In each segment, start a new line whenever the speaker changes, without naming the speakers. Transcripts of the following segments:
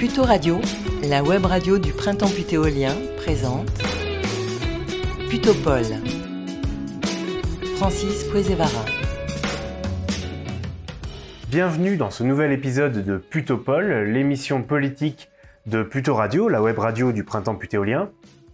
Puto Radio, la web radio du printemps putéolien, présente Putopole. Francis Puezevara.
Bienvenue dans ce nouvel épisode de Putopole, l'émission politique de Puto Radio, la web radio du printemps putéolien.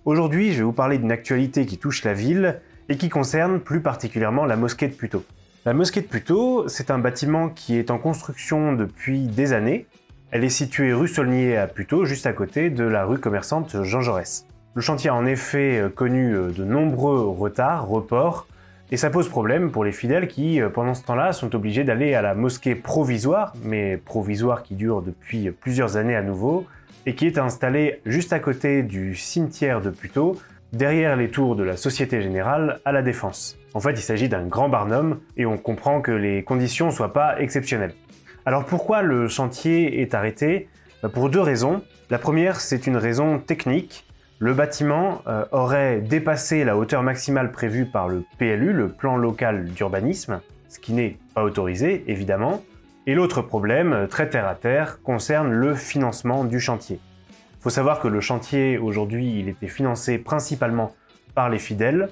Aujourd'hui, je vais vous parler d'une actualité qui touche la ville et qui concerne plus particulièrement la mosquée de Puto. La mosquée de Puto, c'est un bâtiment qui est en construction depuis des années elle est située rue Saulnier à Puteaux, juste à côté de la rue commerçante Jean Jaurès. Le chantier a en effet euh, connu euh, de nombreux retards, reports, et ça pose problème pour les fidèles qui, euh, pendant ce temps-là, sont obligés d'aller à la mosquée provisoire, mais provisoire qui dure depuis plusieurs années à nouveau, et qui est installée juste à côté du cimetière de Puteaux, derrière les tours de la Société Générale à la Défense. En fait, il s'agit d'un grand barnum, et on comprend que les conditions ne soient pas exceptionnelles. Alors pourquoi le chantier est arrêté? Bah, Pour deux raisons. La première, c'est une raison technique. Le bâtiment euh, aurait dépassé la hauteur maximale prévue par le PLU, le plan local d'urbanisme, ce qui n'est pas autorisé évidemment. Et l'autre problème, euh, très terre à terre, concerne le financement du chantier. Il faut savoir que le chantier aujourd'hui, il était financé principalement par les fidèles,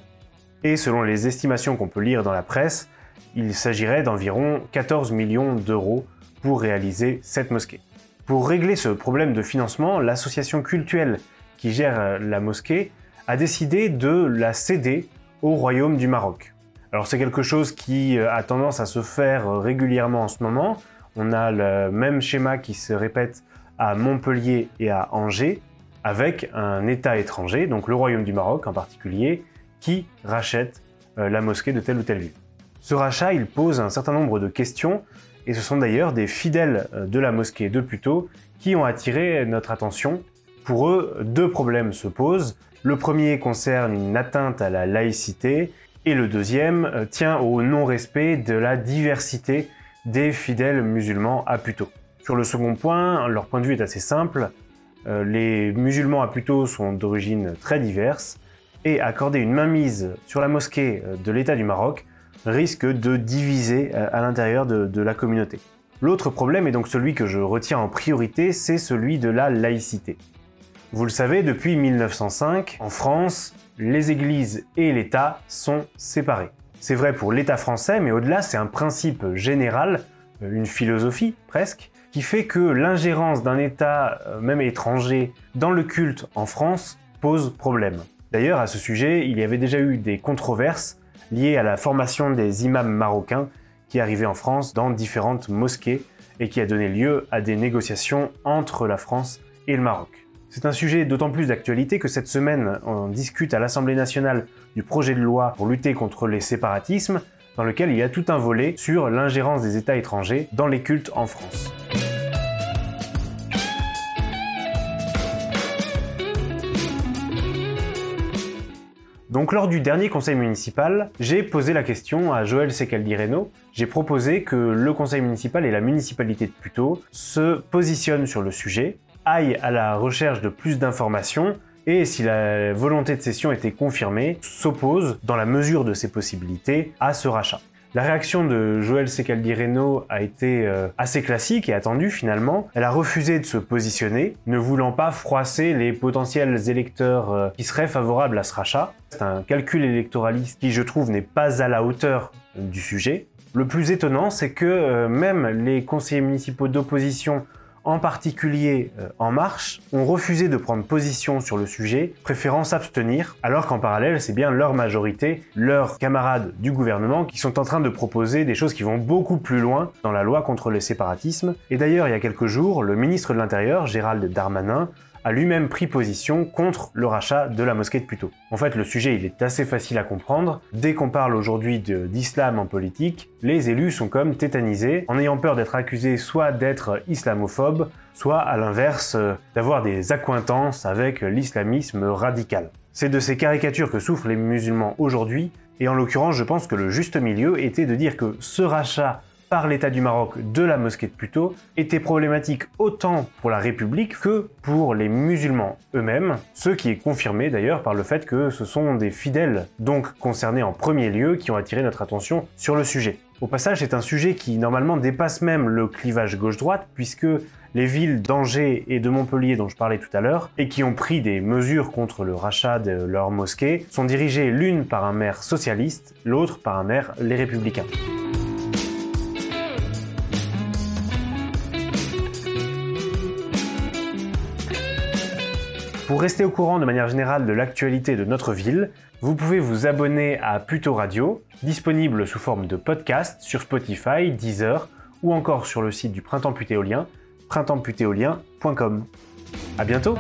et selon les estimations qu'on peut lire dans la presse, il s'agirait d'environ 14 millions d'euros pour réaliser cette mosquée. Pour régler ce problème de financement, l'association cultuelle qui gère euh, la mosquée a décidé de la céder au Royaume du Maroc. Alors c'est quelque chose qui euh, a tendance à se faire euh, régulièrement en ce moment. On a le même schéma qui se répète à Montpellier et à Angers, avec un État étranger, donc le Royaume du Maroc en particulier, qui rachète la mosquée de telle ou telle ville. Ce rachat, il pose un certain nombre de questions et ce sont d'ailleurs des fidèles euh, de la mosquée de Puteaux qui ont attiré notre attention. Pour eux, deux problèmes se posent. Le premier concerne une atteinte à la laïcité et le deuxième euh, tient au non-respect de la diversité des fidèles musulmans à Puteaux. Sur le second point, leur point de vue est assez simple. Euh, les musulmans à Puteaux sont d'origine très diverse et accorder une mainmise sur la mosquée de l'État du Maroc risque de diviser euh, à l'intérieur de, la communauté. L'autre problème, est donc celui que je retiens en priorité, c'est celui de la laïcité. Vous le savez, depuis 1905, en France, les églises et l'État sont séparés. C'est vrai pour l'État français, mais au-delà, c'est un principe général, euh, une philosophie presque, qui fait que l'ingérence d'un État, euh, même étranger, dans le culte en France pose problème. D'ailleurs, à ce sujet, il y avait déjà eu des controverses lié à la formation des imams marocains qui arrivaient en France dans différentes mosquées et qui a donné lieu à des négociations entre la France et le Maroc. C'est un sujet d'autant plus d'actualité que cette semaine, on discute à l'Assemblée nationale du projet de loi pour lutter contre les séparatismes, dans lequel il y a tout un volet sur l'ingérence des États étrangers dans les cultes en France. Donc lors du dernier conseil municipal, j'ai posé la question à Joël Secaldi-Reno. J'ai proposé que le conseil municipal et la municipalité de Puteaux se positionnent sur le sujet, aillent à la recherche de plus d'informations et si la volonté de cession était confirmée, s'opposent, dans la mesure de ses possibilités, à ce rachat. La réaction de Joël Secaldi-Reno a été euh, assez classique et attendue finalement. Elle a refusé de se positionner, ne voulant pas froisser les potentiels électeurs euh, qui seraient favorables à ce rachat. C'est un calcul électoraliste qui, je trouve, n'est pas à la hauteur du sujet. Le plus étonnant, c'est que euh, même les conseillers municipaux d'opposition en particulier euh, En Marche, ont refusé de prendre position sur le sujet, préférant s'abstenir, alors qu'en parallèle, c'est bien leur majorité, leurs camarades du gouvernement, qui sont en train de proposer des choses qui vont beaucoup plus loin dans la loi contre le séparatisme. Et d'ailleurs, il y a quelques jours, le ministre de l'Intérieur, Gérald Darmanin, a lui-même pris position contre le rachat de la mosquée de Puteaux. En fait, le sujet il est assez facile à comprendre. Dès qu'on parle aujourd'hui d'islam en politique, les élus sont comme tétanisés, en ayant peur d'être accusés soit d'être islamophobes, soit à l'inverse euh, d'avoir des accointances avec l'islamisme radical. C'est de ces caricatures que souffrent les musulmans aujourd'hui, et en l'occurrence je pense que le juste milieu était de dire que ce rachat par l'État du Maroc de la mosquée de Puteaux était problématique autant pour la République que pour les musulmans eux-mêmes, ce qui est confirmé d'ailleurs par le fait que ce sont des fidèles, donc concernés en premier lieu, qui ont attiré notre attention sur le sujet. Au passage, c'est un sujet qui normalement dépasse même le clivage gauche-droite, puisque les villes d'Angers et de Montpellier dont je parlais tout à l'heure, et qui ont pris des mesures contre le rachat de leurs mosquées, sont dirigées l'une par un maire socialiste, l'autre par un maire les républicains. Pour rester au courant de manière générale de l'actualité de notre ville, vous pouvez vous abonner à Puto Radio, disponible sous forme de podcast sur Spotify, Deezer ou encore sur le site du Printemps Putéolien, printempsputéolien.com. À bientôt!